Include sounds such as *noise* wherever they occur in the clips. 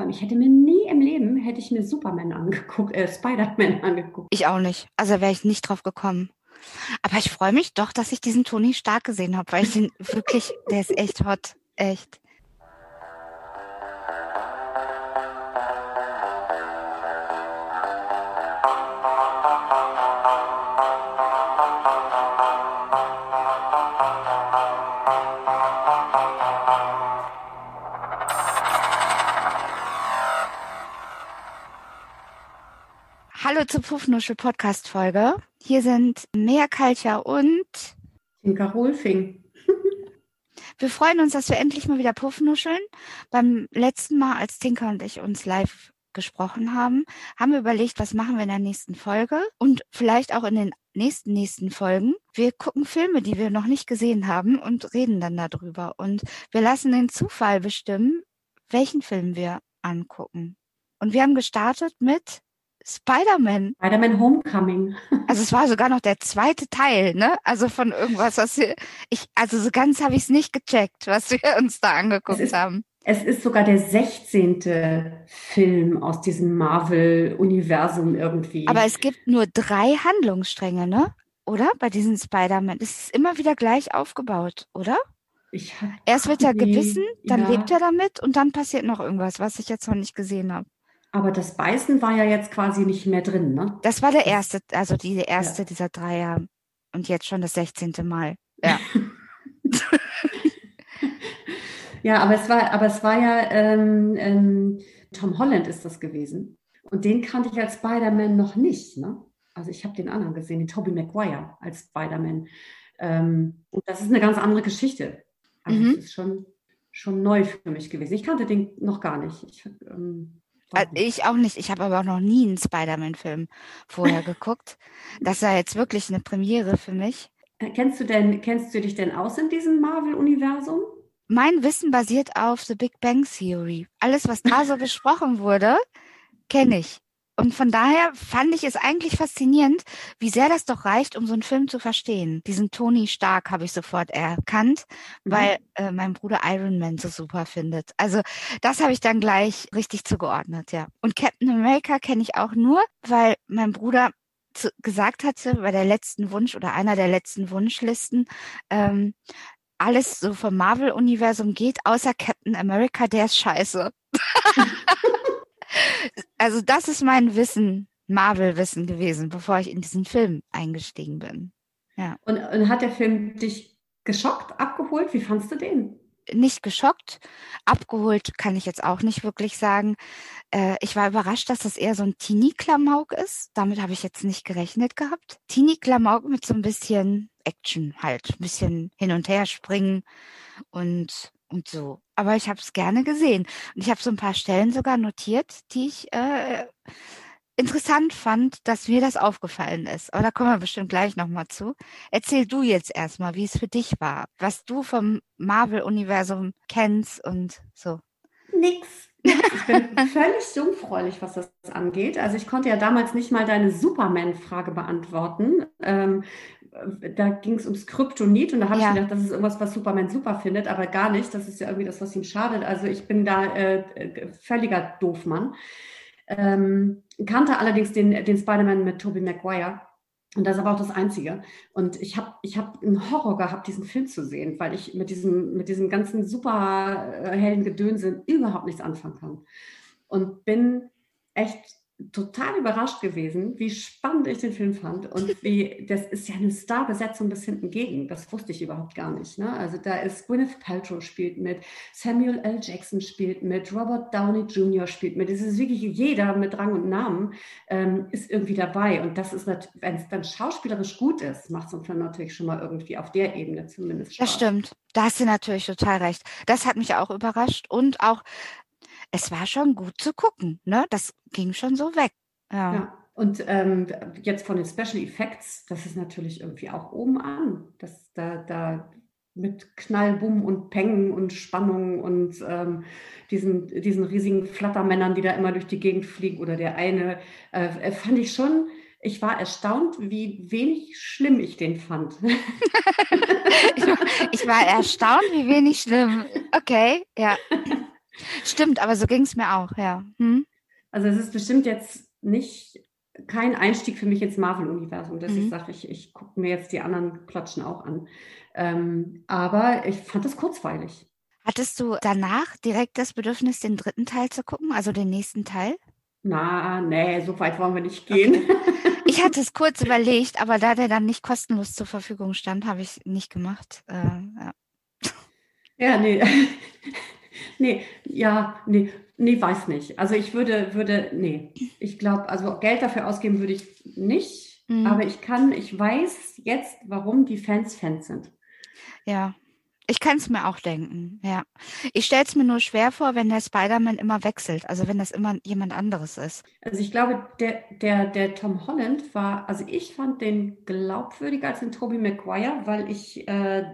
Allem, ich hätte mir nie im Leben, hätte ich mir Superman angeguckt, äh, Spider-Man *laughs* angeguckt. Ich auch nicht. Also wäre ich nicht drauf gekommen. Aber ich freue mich doch, dass ich diesen Toni Stark gesehen habe, weil ich den wirklich, der ist echt hot. Echt. Hallo zur Puffnuschel Podcast Folge. Hier sind Mea Kalcha und Tinka Rolfing. *laughs* wir freuen uns, dass wir endlich mal wieder Puffnuscheln. Beim letzten Mal, als Tinka und ich uns live gesprochen haben, haben wir überlegt, was machen wir in der nächsten Folge und vielleicht auch in den nächsten nächsten Folgen. Wir gucken Filme, die wir noch nicht gesehen haben und reden dann darüber und wir lassen den Zufall bestimmen, welchen Film wir angucken. Und wir haben gestartet mit Spider-Man. Spider-Man Homecoming. *laughs* Also es war sogar noch der zweite Teil, ne? Also von irgendwas, was wir, ich, also so ganz habe ich es nicht gecheckt, was wir *laughs* uns da angeguckt es ist, haben. Es ist sogar der 16. Film aus diesem Marvel-Universum irgendwie. Aber es gibt nur drei Handlungsstränge, ne? Oder? Bei diesen Spider-Man. Es ist immer wieder gleich aufgebaut, oder? Erst wird er gebissen, dann ja. lebt er damit und dann passiert noch irgendwas, was ich jetzt noch nicht gesehen habe. Aber das Beißen war ja jetzt quasi nicht mehr drin, ne? Das war der erste, also die erste ja. dieser Dreier. Und jetzt schon das 16. Mal. Ja. *laughs* ja, aber es war, aber es war ja ähm, ähm, Tom Holland ist das gewesen. Und den kannte ich als Spider-Man noch nicht, ne? Also ich habe den anderen gesehen, den Tobey Maguire als Spider-Man. Ähm, und das ist eine ganz andere Geschichte. Also mhm. das ist schon, schon neu für mich gewesen. Ich kannte den noch gar nicht. Ich, ähm, äh, ich auch nicht. Ich habe aber auch noch nie einen Spider-Man-Film vorher geguckt. Das war jetzt wirklich eine Premiere für mich. Äh, kennst du denn, kennst du dich denn aus in diesem Marvel-Universum? Mein Wissen basiert auf The Big Bang Theory. Alles, was da so *laughs* besprochen wurde, kenne ich. Und von daher fand ich es eigentlich faszinierend, wie sehr das doch reicht, um so einen Film zu verstehen. Diesen Tony Stark habe ich sofort erkannt, mhm. weil äh, mein Bruder Iron Man so super findet. Also das habe ich dann gleich richtig zugeordnet, ja. Und Captain America kenne ich auch nur, weil mein Bruder zu, gesagt hatte bei der letzten Wunsch oder einer der letzten Wunschlisten, ähm, alles so vom Marvel-Universum geht, außer Captain America, der ist scheiße. *laughs* also das ist mein Wissen, Marvel-Wissen gewesen, bevor ich in diesen Film eingestiegen bin. Ja. Und, und hat der Film dich geschockt, abgeholt? Wie fandst du den? Nicht geschockt, abgeholt kann ich jetzt auch nicht wirklich sagen. Äh, ich war überrascht, dass das eher so ein Teenie-Klamauk ist. Damit habe ich jetzt nicht gerechnet gehabt. Teenie-Klamauk mit so ein bisschen Action halt, ein bisschen hin und her springen und und so. Aber ich habe es gerne gesehen. Und ich habe so ein paar Stellen sogar notiert, die ich äh, interessant fand, dass mir das aufgefallen ist. Aber da kommen wir bestimmt gleich nochmal zu. Erzähl du jetzt erstmal, wie es für dich war, was du vom Marvel-Universum kennst und so. Nix. Ich bin *laughs* völlig jungfräulich, was das angeht. Also ich konnte ja damals nicht mal deine Superman-Frage beantworten, ähm, da ging es ums Kryptonit und da habe ja. ich gedacht, das ist irgendwas, was Superman super findet, aber gar nicht. Das ist ja irgendwie das, was ihm schadet. Also ich bin da äh, völliger Doofmann. Ähm, kannte allerdings den, den Spider-Man mit Tobey Maguire. Und das ist aber auch das Einzige. Und ich habe ich hab einen Horror gehabt, diesen Film zu sehen, weil ich mit diesem, mit diesem ganzen super äh, hellen Gedönse überhaupt nichts anfangen kann. Und bin echt total überrascht gewesen, wie spannend ich den Film fand und *laughs* wie, das ist ja eine Starbesetzung bis hinten gegen, das wusste ich überhaupt gar nicht. Ne? Also da ist Gwyneth Paltrow spielt mit, Samuel L. Jackson spielt mit, Robert Downey Jr. spielt mit, es ist wirklich jeder mit Rang und Namen ähm, ist irgendwie dabei und das ist, wenn es dann schauspielerisch gut ist, macht so ein Film natürlich schon mal irgendwie auf der Ebene zumindest Spaß. Das stimmt, da hast du natürlich total recht. Das hat mich auch überrascht und auch es war schon gut zu gucken. Ne? Das ging schon so weg. Ja. ja. Und ähm, jetzt von den Special Effects, das ist natürlich irgendwie auch oben an. Das, da, da mit Knall, Bumm und Peng und Spannung und ähm, diesen, diesen riesigen Flattermännern, die da immer durch die Gegend fliegen oder der eine, äh, fand ich schon, ich war erstaunt, wie wenig schlimm ich den fand. *laughs* ich, war, ich war erstaunt, wie wenig schlimm. Okay, ja. *laughs* Stimmt, aber so ging es mir auch, ja. Hm? Also es ist bestimmt jetzt nicht kein Einstieg für mich ins Marvel-Universum, dass mhm. ich sage, ich, ich gucke mir jetzt die anderen Klatschen auch an. Ähm, aber ich fand es kurzweilig. Hattest du danach direkt das Bedürfnis, den dritten Teil zu gucken, also den nächsten Teil? Na, nee, so weit wollen wir nicht gehen. Okay. *laughs* Ich hatte es *laughs* kurz überlegt, aber da der dann nicht kostenlos zur Verfügung stand, habe ich es nicht gemacht. Äh, ja. ja, nee. *laughs* nee, ja, nee, nee, weiß nicht. Also ich würde, würde, nee. Ich glaube, also Geld dafür ausgeben würde ich nicht, mhm. aber ich kann, ich weiß jetzt, warum die Fans Fans sind. Ja, ich kann es mir auch denken, ja. Ich stelle es mir nur schwer vor, wenn der Spider-Man immer wechselt, also wenn das immer jemand anderes ist. Also ich glaube, der, der, der Tom Holland war, also ich fand den glaubwürdiger als den Tobey Maguire, weil ich äh,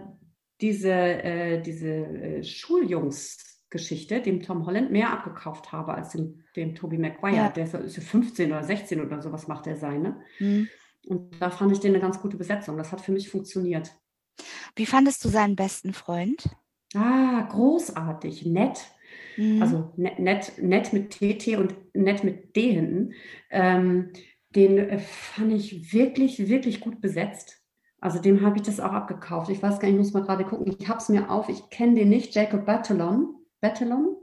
diese, äh, diese äh, Schuljungs-Geschichte dem Tom Holland mehr abgekauft habe als dem, dem Tobey Maguire. Ja. Der ist ja 15 oder 16 oder sowas macht er sein, ne? Mhm. Und da fand ich den eine ganz gute Besetzung. Das hat für mich funktioniert. Wie fandest du seinen besten Freund? Ah, großartig, nett. Mhm. Also nett, nett, nett mit TT und nett mit D hinten. Ähm, den äh, fand ich wirklich, wirklich gut besetzt. Also dem habe ich das auch abgekauft. Ich weiß gar nicht, ich muss mal gerade gucken. Ich habe es mir auf. Ich kenne den nicht. Jacob Batalon. Batalon?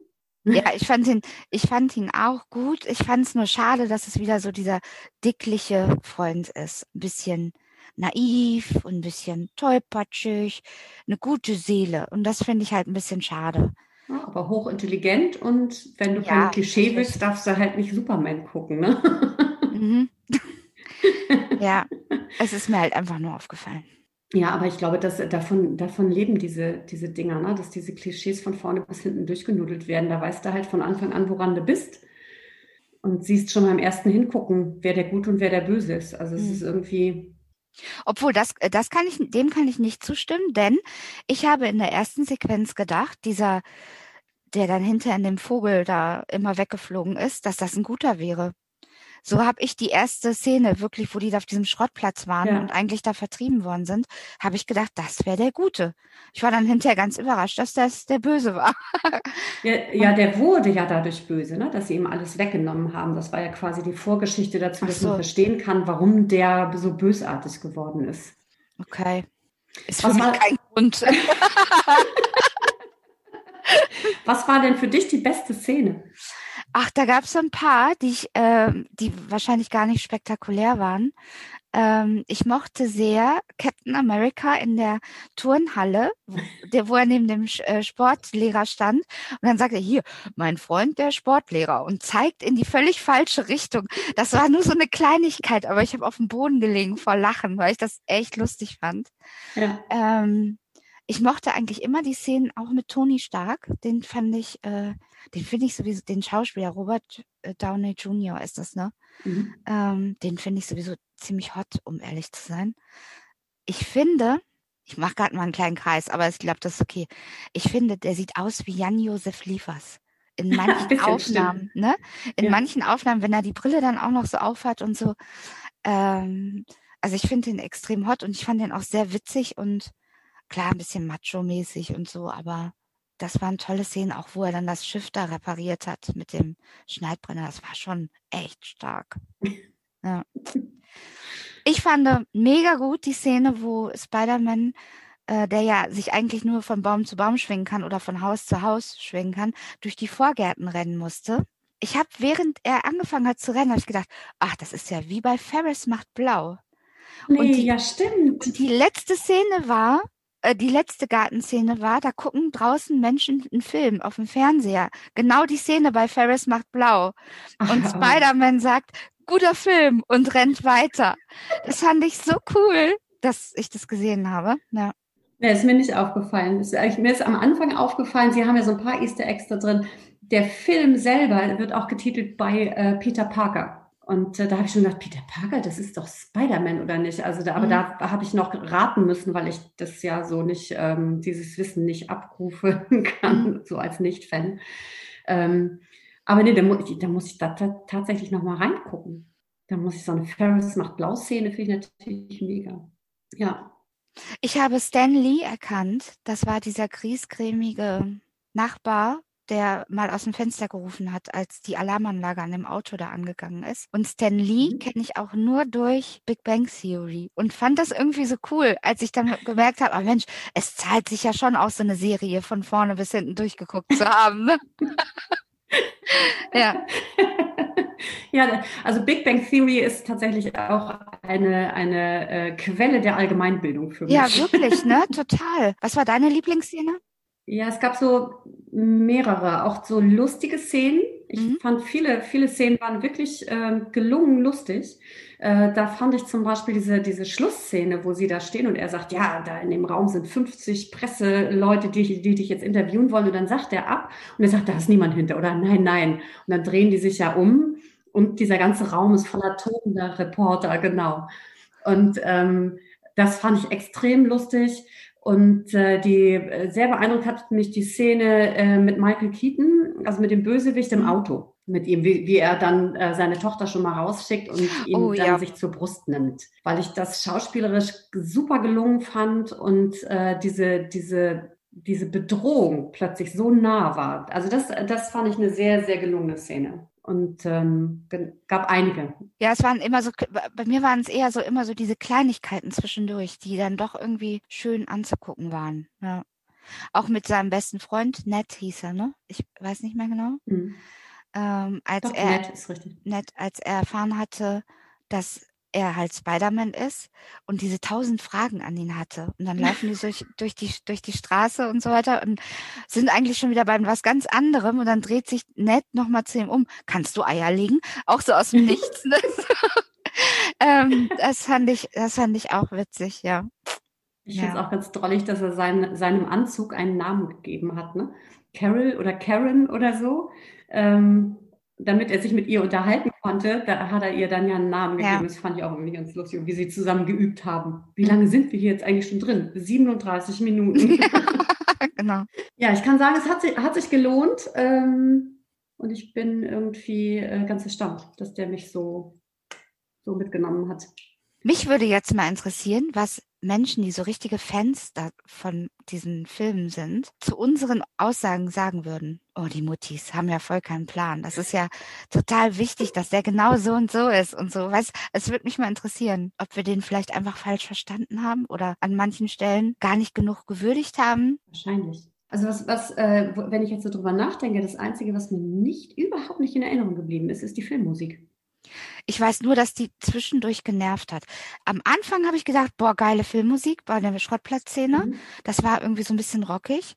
Ja, ich fand ihn, ich fand ihn auch gut. Ich fand es nur schade, dass es wieder so dieser dickliche Freund ist. Ein bisschen naiv und ein bisschen tollpatschig, eine gute Seele. Und das finde ich halt ein bisschen schade. Ja, aber hochintelligent und wenn du ja, kein Klischee willst, darfst du halt nicht Superman gucken, ne? Mhm. *laughs* ja, es ist mir halt einfach nur aufgefallen. Ja, aber ich glaube, dass davon, davon leben diese, diese Dinger, ne? dass diese Klischees von vorne bis hinten durchgenudelt werden. Da weißt du halt von Anfang an, woran du bist und siehst schon beim ersten Hingucken, wer der Gut und wer der Böse ist. Also es mhm. ist irgendwie, obwohl, das, äh, das kann ich, dem kann ich nicht zustimmen, denn ich habe in der ersten Sequenz gedacht, dieser, der dann hinter in dem Vogel da immer weggeflogen ist, dass das ein guter wäre. So habe ich die erste Szene wirklich, wo die da auf diesem Schrottplatz waren ja. und eigentlich da vertrieben worden sind, habe ich gedacht, das wäre der Gute. Ich war dann hinterher ganz überrascht, dass das der Böse war. ja, ja, der wurde ja dadurch böse, ne? dass sie ihm alles weggenommen haben. Das war ja quasi die Vorgeschichte dazu, dass so. man verstehen kann, warum der so bösartig geworden ist. Okay. Ist für Was mich kein Grund. *laughs* Was war denn für dich die beste Szene? Ach, da gab es so ein paar, die ich, äh, die wahrscheinlich gar nicht spektakulär waren. Ähm, ich mochte sehr Captain America in der Turnhalle, wo, der, wo er neben dem äh, Sportlehrer stand. Und dann sagte er, hier, mein Freund, der Sportlehrer, und zeigt in die völlig falsche Richtung. Das war nur so eine Kleinigkeit, aber ich habe auf dem Boden gelegen vor Lachen, weil ich das echt lustig fand. Ja. Ähm, ich mochte eigentlich immer die Szenen auch mit Tony Stark. Den fand ich, äh, den finde ich sowieso, den Schauspieler Robert äh, Downey Jr. ist das, ne? Mhm. Ähm, den finde ich sowieso ziemlich hot, um ehrlich zu sein. Ich finde, ich mache gerade mal einen kleinen Kreis, aber ich glaube, das ist okay. Ich finde, der sieht aus wie Jan-Josef Liefers. In *laughs* manchen Aufnahmen, stimmt. ne? In ja. manchen Aufnahmen, wenn er die Brille dann auch noch so aufhat und so. Ähm, also ich finde den extrem hot und ich fand den auch sehr witzig und klar, ein bisschen macho-mäßig und so, aber das waren tolle Szenen, auch wo er dann das Schiff da repariert hat mit dem Schneidbrenner. Das war schon echt stark. Ja. Ich fand mega gut die Szene, wo Spider-Man, äh, der ja sich eigentlich nur von Baum zu Baum schwingen kann oder von Haus zu Haus schwingen kann, durch die Vorgärten rennen musste. Ich habe, während er angefangen hat zu rennen, habe ich gedacht, ach, das ist ja wie bei Ferris macht blau. Nee, die, ja, stimmt. Und die letzte Szene war, äh, die letzte Gartenszene war, da gucken draußen Menschen einen Film auf dem Fernseher. Genau die Szene bei Ferris macht blau. Und *laughs* Spider-Man sagt, guter Film und rennt weiter. Das fand ich so cool, dass ich das gesehen habe. Ja. Ja, ist mir nicht aufgefallen. Ist, mir ist am Anfang aufgefallen, Sie haben ja so ein paar Easter Eggs da drin. Der Film selber wird auch getitelt bei äh, Peter Parker. Und äh, da habe ich schon gedacht, Peter Parker, das ist doch Spider-Man oder nicht? Also da, aber mhm. da habe ich noch raten müssen, weil ich das ja so nicht, ähm, dieses Wissen nicht abrufen *laughs* kann, mhm. so als Nicht-Fan. Ähm, aber nee, da, mu da muss ich da tatsächlich nochmal reingucken. Da muss ich so eine Ferris macht Blau-Szene, finde ich natürlich mega. Ja. Ich habe Stan Lee erkannt. Das war dieser griesgrämige Nachbar der mal aus dem Fenster gerufen hat, als die Alarmanlage an dem Auto da angegangen ist. Und Stan Lee mhm. kenne ich auch nur durch Big Bang Theory und fand das irgendwie so cool, als ich dann gemerkt habe, oh Mensch, es zahlt sich ja schon aus, so eine Serie von vorne bis hinten durchgeguckt zu haben. Ne? ja. *laughs* Ja, also Big Bang Theory ist tatsächlich auch eine, eine äh, Quelle der Allgemeinbildung für mich. Ja, wirklich, ne? *laughs* Total. Was war deine Lieblingsszene? Ja, es gab so mehrere, auch so lustige Szenen. Ich mhm. fand viele, viele Szenen waren wirklich äh, gelungen lustig. Äh, da fand ich zum Beispiel diese, diese Schlussszene, wo sie da stehen und er sagt, ja, da in dem Raum sind 50 Presseleute, die, die dich jetzt interviewen wollen. Und dann sagt er ab und er sagt, da ist niemand hinter oder nein, nein. Und dann drehen die sich ja um und dieser ganze Raum ist voller tobender Reporter, genau. Und ähm, das fand ich extrem lustig. Und äh, die äh, sehr beeindruckt hat mich die Szene äh, mit Michael Keaton, also mit dem Bösewicht im Auto, mit ihm, wie, wie er dann äh, seine Tochter schon mal rausschickt und ihn oh, dann ja. sich zur Brust nimmt, weil ich das schauspielerisch super gelungen fand und äh, diese diese diese Bedrohung plötzlich so nah war. Also das das fand ich eine sehr sehr gelungene Szene und ähm, gab einige. Ja, es waren immer so, bei mir waren es eher so immer so diese Kleinigkeiten zwischendurch, die dann doch irgendwie schön anzugucken waren. Ja. Auch mit seinem besten Freund, Ned hieß er, ne? Ich weiß nicht mehr genau. Mhm. Ähm, als doch, er, Ned ist richtig. Ned, als er erfahren hatte, dass er halt Spider-Man ist und diese tausend Fragen an ihn hatte. Und dann *laughs* laufen die durch, durch, die, durch die Straße und so weiter und sind eigentlich schon wieder bei was ganz anderem. Und dann dreht sich Ned nochmal zu ihm um. Kannst du Eier legen? Auch so aus dem *laughs* Nichts. Ne? *laughs* ähm, das, fand ich, das fand ich auch witzig, ja. Ich ja. finde es auch ganz drollig, dass er sein, seinem Anzug einen Namen gegeben hat. Ne? Carol oder Karen oder so. Ähm, damit er sich mit ihr unterhalten konnte, da hat er ihr dann ja einen Namen gegeben. Ja. Das fand ich auch irgendwie ganz lustig, wie sie zusammen geübt haben. Wie lange sind wir hier jetzt eigentlich schon drin? 37 Minuten. *laughs* *laughs* genau. Ja, ich kann sagen, es hat sich, hat sich gelohnt. Ähm, und ich bin irgendwie äh, ganz erstaunt, dass der mich so, so mitgenommen hat. Mich würde jetzt mal interessieren, was Menschen, die so richtige Fans von diesen Filmen sind, zu unseren Aussagen sagen würden. Oh, die Muttis haben ja voll keinen Plan. Das ist ja total wichtig, dass der genau so und so ist und so. Weißt, es würde mich mal interessieren, ob wir den vielleicht einfach falsch verstanden haben oder an manchen Stellen gar nicht genug gewürdigt haben. Wahrscheinlich. Also was, was äh, wenn ich jetzt so drüber nachdenke, das Einzige, was mir nicht, überhaupt nicht in Erinnerung geblieben ist, ist die Filmmusik. Ich weiß nur, dass die zwischendurch genervt hat. Am Anfang habe ich gedacht, boah, geile Filmmusik bei der Schrottplatzszene. Mhm. Das war irgendwie so ein bisschen rockig.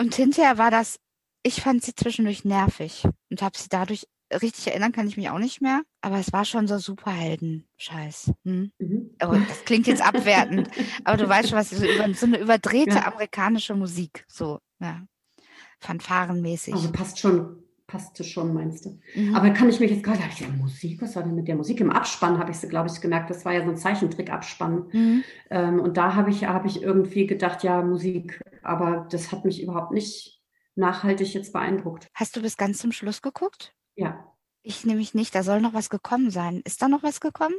Und hinterher war das, ich fand sie zwischendurch nervig und habe sie dadurch richtig erinnern kann ich mich auch nicht mehr, aber es war schon so Superhelden-Scheiß. Hm? Mhm. Oh, das klingt jetzt abwertend, *laughs* aber du weißt schon, was so, über, so eine überdrehte ja. amerikanische Musik, so, ja, fanfarenmäßig. Also passt schon passte schon, meinst du? Mhm. Aber kann ich mich jetzt gerade, ich ja, Musik, was war denn mit der Musik? Im Abspann habe ich sie, glaube ich, gemerkt. Das war ja so ein Zeichentrick-Abspann. Mhm. Ähm, und da habe ich, hab ich irgendwie gedacht, ja, Musik. Aber das hat mich überhaupt nicht nachhaltig jetzt beeindruckt. Hast du bis ganz zum Schluss geguckt? Ja. Ich nämlich nicht. Da soll noch was gekommen sein. Ist da noch was gekommen?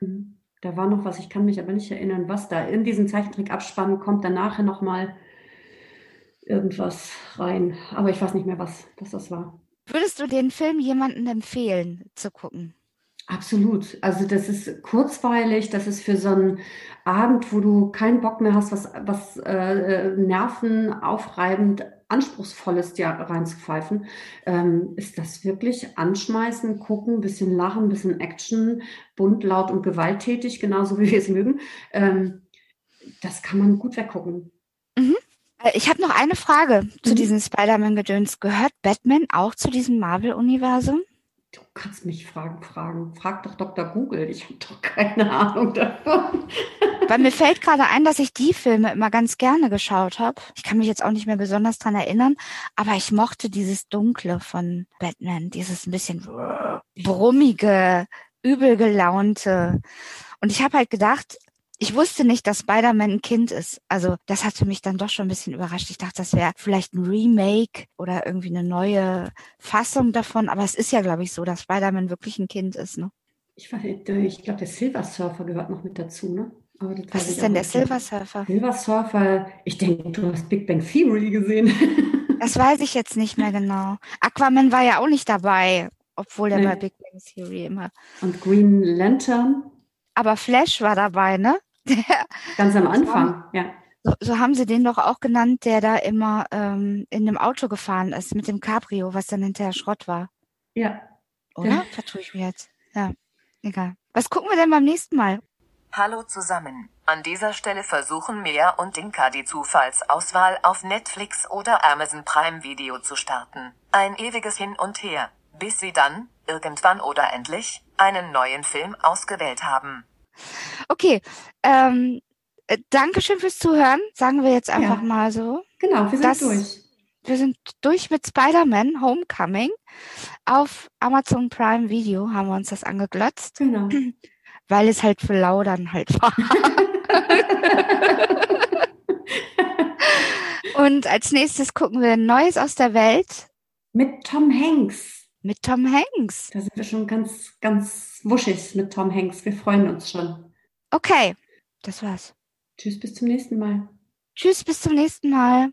Mhm. Da war noch was, ich kann mich aber nicht erinnern, was da. In diesem Zeichentrick-Abspann kommt dann nachher nochmal irgendwas rein. Aber ich weiß nicht mehr, was, was das war. Würdest du den Film jemandem empfehlen zu gucken? Absolut. Also das ist kurzweilig, das ist für so einen Abend, wo du keinen Bock mehr hast, was, was äh, nervenaufreibend, anspruchsvolles ja reinzupfeifen, ähm, ist das wirklich anschmeißen, gucken, bisschen lachen, bisschen Action, bunt, laut und gewalttätig, genauso wie wir es mögen. Ähm, das kann man gut weggucken. Äh, ich habe noch eine Frage zu mhm. diesem Spider-Man-Gedöns. Gehört Batman auch zu diesem Marvel-Universum? Du kannst mich fragen, fragen. Frag doch Dr. Google. Ich habe doch keine Ahnung davon. *laughs* Weil mir fällt gerade ein, dass ich die Filme immer ganz gerne geschaut habe. Ich kann mich jetzt auch nicht mehr besonders dran erinnern, aber ich mochte dieses Dunkle von Batman, dieses ein bisschen brummige, übel gelaunte. Und ich habe halt gedacht, ich wusste nicht, dass Spider-Man ein Kind ist. Also das hatte mich dann doch schon ein bisschen überrascht. Ich dachte, das wäre vielleicht ein Remake oder irgendwie eine neue Fassung davon. Aber es ist ja, glaube ich, so, dass Spider-Man wirklich ein Kind ist. Ne? Ich, ich glaube, der Silver Surfer gehört noch mit dazu. Ne? Was ist denn der Silver Surfer? Silver Surfer, ich denke, du hast Big Bang Theory gesehen. *laughs* Das weiß ich jetzt nicht mehr genau. Aquaman war ja auch nicht dabei, obwohl der Nee. bei Big Bang Theory immer. Und Green Lantern, Aber Flash war dabei, ne? *laughs* Der, ganz am Anfang, ja. so, so haben sie den doch auch genannt, der da immer ähm, in dem Auto gefahren ist mit dem Cabrio, was dann hinterher Schrott war. Ja, Oder? Ja. Vertue ich mir jetzt. Ja, egal. Was gucken wir denn beim nächsten Mal? Hallo zusammen. An dieser Stelle versuchen Mia und Inka die Zufallsauswahl auf Netflix oder Amazon Prime Video zu starten. Ein ewiges Hin und Her, bis sie dann, irgendwann oder endlich, einen neuen Film ausgewählt haben. Okay, ähm, äh, Dankeschön fürs Zuhören, sagen wir jetzt einfach Ja. mal so. genau, wir sind Das- durch. Wir sind durch mit Spider-Man Homecoming. Auf Amazon Prime Video haben wir uns das angeglotzt, Genau. *clears throat* weil es halt für lau dann halt war. *laughs* Und als nächstes gucken wir Neues aus der Welt Mit Tom Hanks. Mit Tom Hanks. Da sind wir schon ganz, ganz wuschig mit Tom Hanks. Wir freuen uns schon. Okay, das war's. Tschüss, bis zum nächsten Mal. Tschüss, bis zum nächsten Mal.